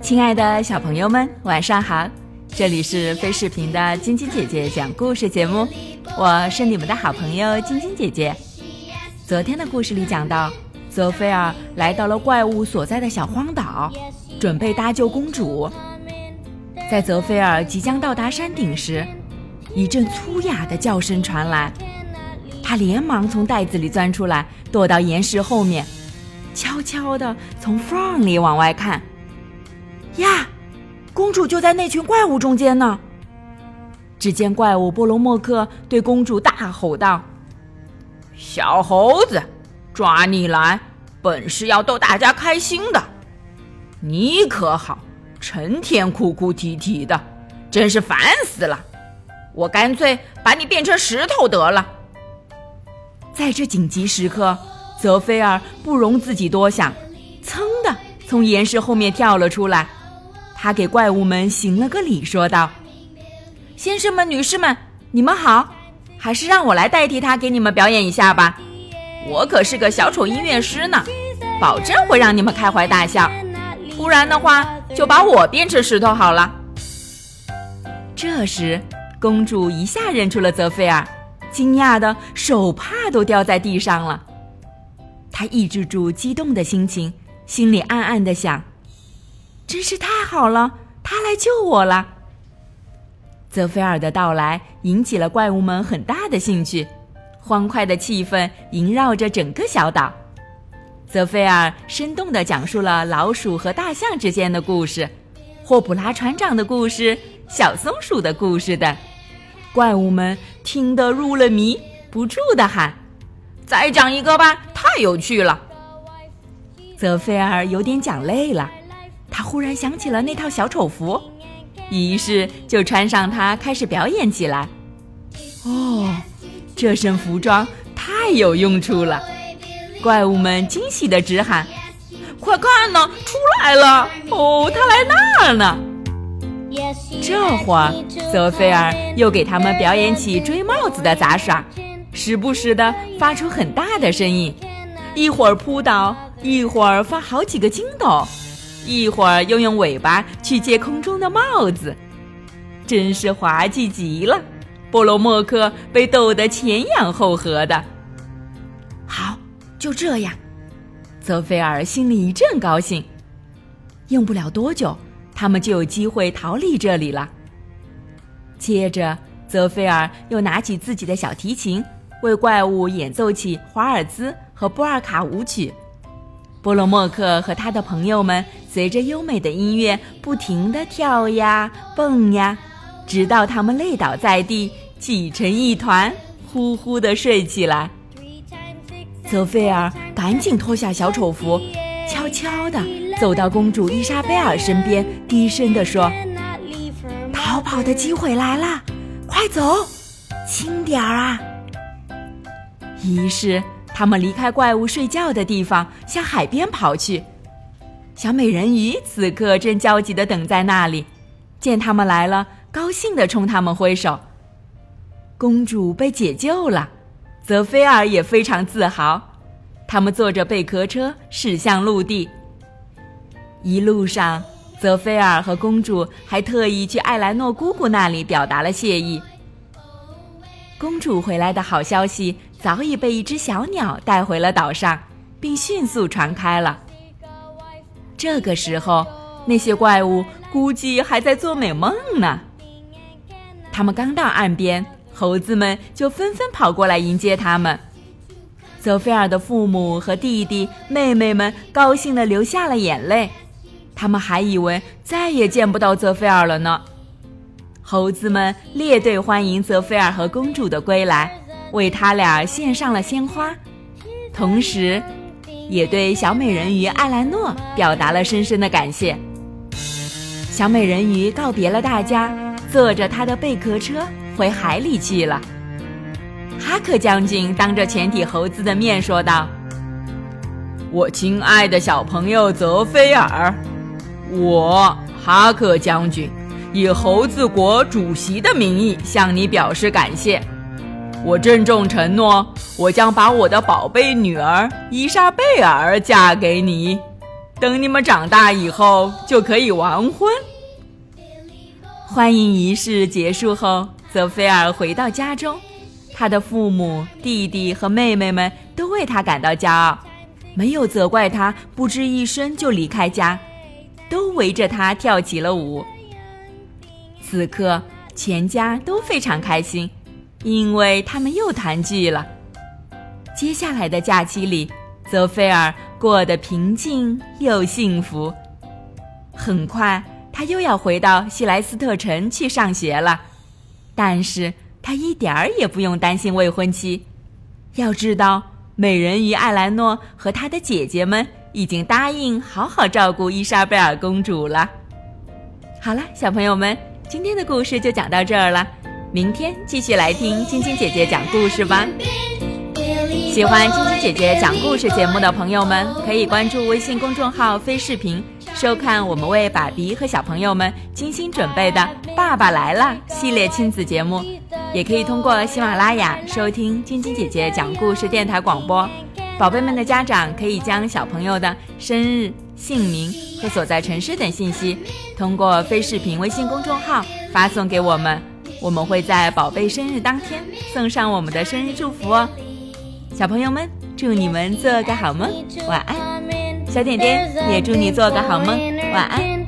亲爱的小朋友们，晚上好！这里是飞视频的晶晶姐姐讲故事节目，我是你们的好朋友晶晶姐姐。昨天的故事里讲到，泽菲尔来到了怪物所在的小荒岛，准备搭救公主。在泽菲尔即将到达山顶时，一阵粗哑的叫声传来，他连忙从袋子里钻出来，躲到岩石后面，悄悄地从缝里往外看。呀，公主就在那群怪物中间呢！只见怪物波罗莫克对公主大吼道：“小猴子，抓你来，本是要逗大家开心的。你可好？”成天哭哭啼啼的，真是烦死了！我干脆把你变成石头得了。在这紧急时刻，泽菲尔不容自己多想，噌的从岩石后面跳了出来。他给怪物们行了个礼，说道：“先生们、女士们，你们好！还是让我来代替他给你们表演一下吧。我可是个小丑音乐师呢，保证会让你们开怀大笑。不然的话。”就把我变成石头好了。这时，公主一下认出了泽菲尔，惊讶的手帕都掉在地上了。她抑制住激动的心情，心里暗暗的想：“真是太好了，他来救我了。”泽菲尔的到来引起了怪物们很大的兴趣，欢快的气氛萦绕着整个小岛。泽菲尔生动地讲述了老鼠和大象之间的故事，霍普拉船长的故事，小松鼠的故事等。怪物们听得入了迷，不住地喊：“再讲一个吧，太有趣了！”泽菲尔有点讲累了，他忽然想起了那套小丑服，于是就穿上它，开始表演起来。哦，这身服装太有用处了。怪物们惊喜的直喊：“快看呢，出来了！哦，他来那儿呢！”这会儿，泽菲尔又给他们表演起追帽子的杂耍，时不时的发出很大的声音，一会儿扑倒，一会儿发好几个筋斗，一会儿又用尾巴去接空中的帽子，真是滑稽极了。波罗莫克被逗得前仰后合的。好就这样，泽菲尔心里一阵高兴。用不了多久，他们就有机会逃离这里了。接着，泽菲尔又拿起自己的小提琴，为怪物演奏起华尔兹和波尔卡舞曲。波罗莫克和他的朋友们随着优美的音乐不停地跳呀蹦呀，直到他们累倒在地，挤成一团，呼呼地睡起来。泽菲尔赶紧脱下小丑服，悄悄地走到公主伊莎贝尔身边，低声地说：“逃跑的机会来了，快走，轻点儿啊！”于是他们离开怪物睡觉的地方，向海边跑去。小美人鱼此刻正焦急地等在那里，见他们来了，高兴地冲他们挥手。公主被解救了。泽菲尔也非常自豪，他们坐着贝壳车驶向陆地。一路上，泽菲尔和公主还特意去艾莱诺姑姑那里表达了谢意。公主回来的好消息早已被一只小鸟带回了岛上，并迅速传开了。这个时候，那些怪物估计还在做美梦呢。他们刚到岸边。猴子们就纷纷跑过来迎接他们。泽菲尔的父母和弟弟妹妹们高兴的流下了眼泪，他们还以为再也见不到泽菲尔了呢。猴子们列队欢迎泽菲尔和公主的归来，为他俩献上了鲜花，同时，也对小美人鱼艾兰诺表达了深深的感谢。小美人鱼告别了大家，坐着她的贝壳车。回海里去了。哈克将军当着全体猴子的面说道：“我亲爱的小朋友泽菲尔，我哈克将军以猴子国主席的名义向你表示感谢。我郑重承诺，我将把我的宝贝女儿伊莎贝尔嫁给你。等你们长大以后就可以完婚。欢迎仪式结束后，泽菲尔回到家中，他的父母、弟弟和妹妹们都为他感到骄傲，没有责怪他不知一声就离开家，都围着他跳起了舞。此刻，全家都非常开心，因为他们又团聚了。接下来的假期里，泽菲尔过得平静又幸福。很快，他又要回到西莱斯特城去上学了。但是他一点儿也不用担心未婚妻。要知道，美人鱼艾兰诺和她的姐姐们已经答应好好照顾伊莎贝尔公主了。好了，小朋友们，今天的故事就讲到这儿了。明天继续来听晶晶姐姐讲故事吧。喜欢晶晶姐姐讲故事节目的朋友们，可以关注微信公众号“飞视频”，收看我们为爸比和小朋友们精心准备的《爸爸来了》系列亲子节目。也可以通过喜马拉雅收听晶晶姐姐讲故事电台广播。宝贝们的家长可以将小朋友的生日、姓名和所在城市等信息，通过飞视频微信公众号发送给我们，我们会在宝贝生日当天送上我们的生日祝福哦。小朋友们，祝你们做个好梦，晚安。小点点也祝你做个好梦，晚安。